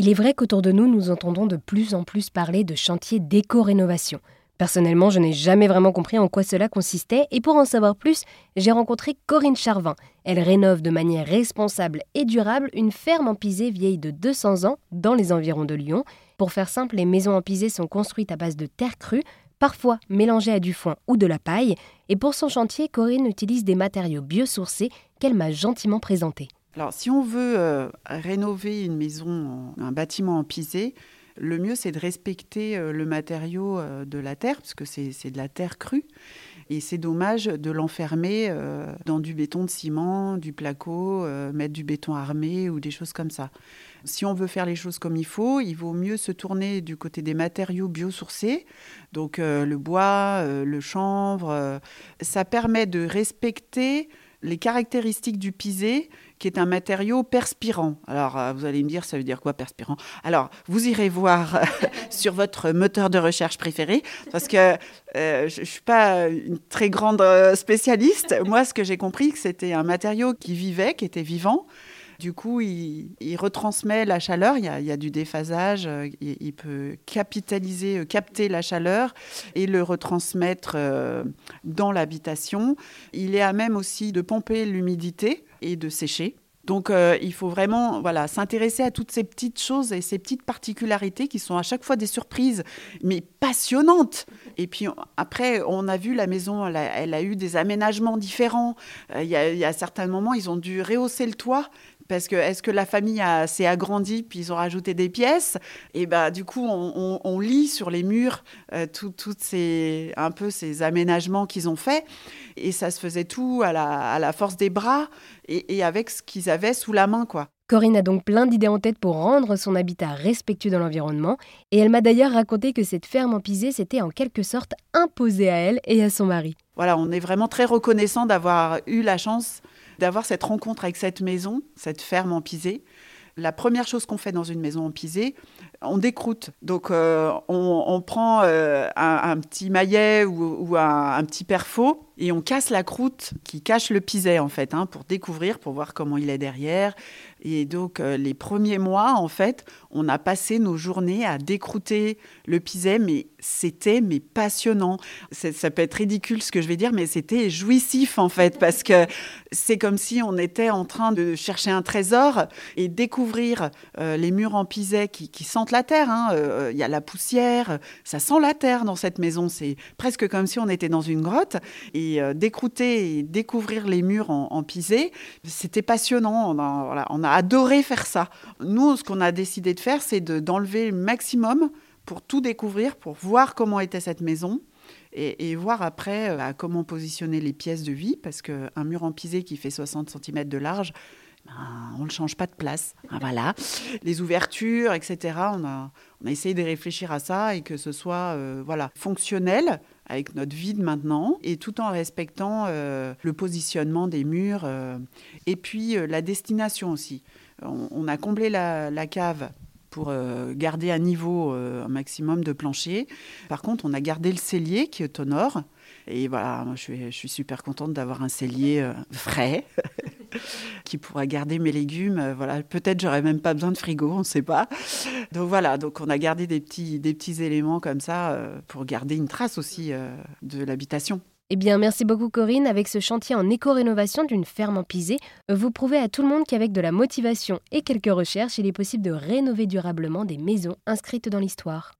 Il est vrai qu'autour de nous, nous entendons de plus en plus parler de chantier d'éco-rénovation. Personnellement, je n'ai jamais vraiment compris en quoi cela consistait et pour en savoir plus, j'ai rencontré Corinne Charvin. Elle rénove de manière responsable et durable une ferme en pisé vieille de 200 ans dans les environs de Lyon. Pour faire simple, les maisons en pisé sont construites à base de terre crue, parfois mélangées à du foin ou de la paille, et pour son chantier, Corinne utilise des matériaux biosourcés qu'elle m'a gentiment présentés. Alors, si on veut euh, rénover une maison, un bâtiment en pisé, le mieux, c'est de respecter euh, le matériau euh, de la terre, parce que c'est de la terre crue. Et c'est dommage de l'enfermer dans du béton de ciment, du placo, mettre du béton armé ou des choses comme ça. Si on veut faire les choses comme il faut, il vaut mieux se tourner du côté des matériaux biosourcés, donc le bois, le chanvre. ça permet de respecter les caractéristiques du pisé qui est un matériau perspirant. Alors, euh, vous allez me dire, ça veut dire quoi perspirant? Alors, vous irez voir sur votre moteur de recherche préféré, parce que euh, je ne suis pas une très grande euh, spécialiste. Moi, ce que j'ai compris, c'était un matériau qui vivait, qui était vivant. Du coup, il, retransmet la chaleur. Il y a, du déphasage. Il, peut capitaliser, capter la chaleur et le retransmettre dans l'habitation. Il est à même aussi de pomper l'humidité et de sécher. Donc euh, il faut vraiment voilà, s'intéresser à toutes ces petites choses et ces petites particularités qui sont à chaque fois des surprises, mais passionnantes. Et puis après, on a vu la maison, elle a, eu des aménagements différents. Euh, il y, a certains moments, ils ont dû rehausser le toit parce que est-ce que la famille s'est agrandie puis ils ont rajouté des pièces? Et ben du coup on, lit sur les murs euh, toutes ces un peu ces aménagements qu'ils ont faits et ça se faisait tout à la, force des bras et, avec ce qu'ils avaient sous la main quoi. Corinne a donc plein d'idées en tête pour rendre son habitat respectueux dans l'environnement, et elle m'a d'ailleurs raconté que cette ferme en pisé s'était en quelque sorte imposée à elle et à son mari. Voilà, on est vraiment très reconnaissant d'avoir eu la chance d'avoir cette rencontre avec cette maison, cette ferme en pisé. La première chose qu'on fait dans une maison en pisé, on décroute. Donc euh, on, prend euh, un, petit maillet ou, un, petit perfo et on casse la croûte qui cache le piset en fait, hein, pour découvrir, pour voir comment il est derrière. Et donc euh, les premiers mois, en fait, on a passé nos journées à décrouter le piset, mais c'était mais passionnant. Ça peut être ridicule ce que je vais dire, mais c'était jouissif en fait, parce que c'est comme si on était en train de chercher un trésor et découvrir les murs en piset qui, qui sentent la terre. Hein. Euh, il y a la poussière, ça sent la terre dans cette maison. C'est presque comme si on était dans une grotte. Et euh, d'écouter et découvrir les murs en, pisé, c'était passionnant. On a, adoré faire ça. Nous, ce qu'on a décidé de faire, c'est d'enlever le maximum pour tout découvrir, pour voir comment était cette maison. Et, voir après euh, comment positionner les pièces de vie, parce qu'un mur en pisé qui fait 60 cm de large, ben, on ne change pas de place. Ah, voilà. Les ouvertures, etc. On a, essayé de réfléchir à ça et que ce soit euh, voilà, fonctionnel avec notre vide maintenant et tout en respectant euh, le positionnement des murs euh, et puis la destination aussi. On, a comblé la, la cave pour garder à niveau un maximum de plancher. Par contre, on a gardé le cellier qui est au nord. Et voilà, je suis, je suis super contente d'avoir un cellier frais qui pourra garder mes légumes. Euh, voilà, peut-être j'aurais même pas besoin de frigo, on ne sait pas. Donc voilà, donc on a gardé des petits, des petits éléments comme ça euh, pour garder une trace aussi euh, de l'habitation. Eh bien, merci beaucoup Corinne. Avec ce chantier en éco-rénovation d'une ferme en pisé, vous prouvez à tout le monde qu'avec de la motivation et quelques recherches, il est possible de rénover durablement des maisons inscrites dans l'histoire.